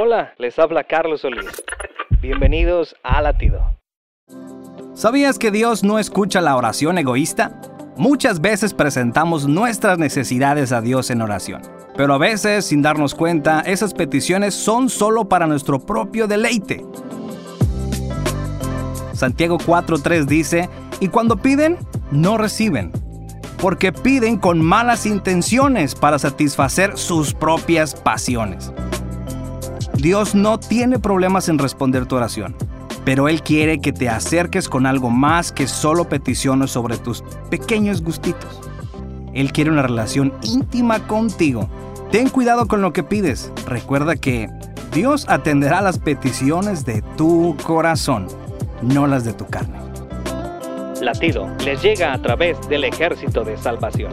Hola, les habla Carlos Solís. Bienvenidos a Latido. ¿Sabías que Dios no escucha la oración egoísta? Muchas veces presentamos nuestras necesidades a Dios en oración, pero a veces, sin darnos cuenta, esas peticiones son solo para nuestro propio deleite. Santiago 4.3 dice, y cuando piden, no reciben, porque piden con malas intenciones para satisfacer sus propias pasiones. Dios no tiene problemas en responder tu oración, pero Él quiere que te acerques con algo más que solo peticiones sobre tus pequeños gustitos. Él quiere una relación íntima contigo. Ten cuidado con lo que pides. Recuerda que Dios atenderá las peticiones de tu corazón, no las de tu carne. Latido les llega a través del ejército de salvación.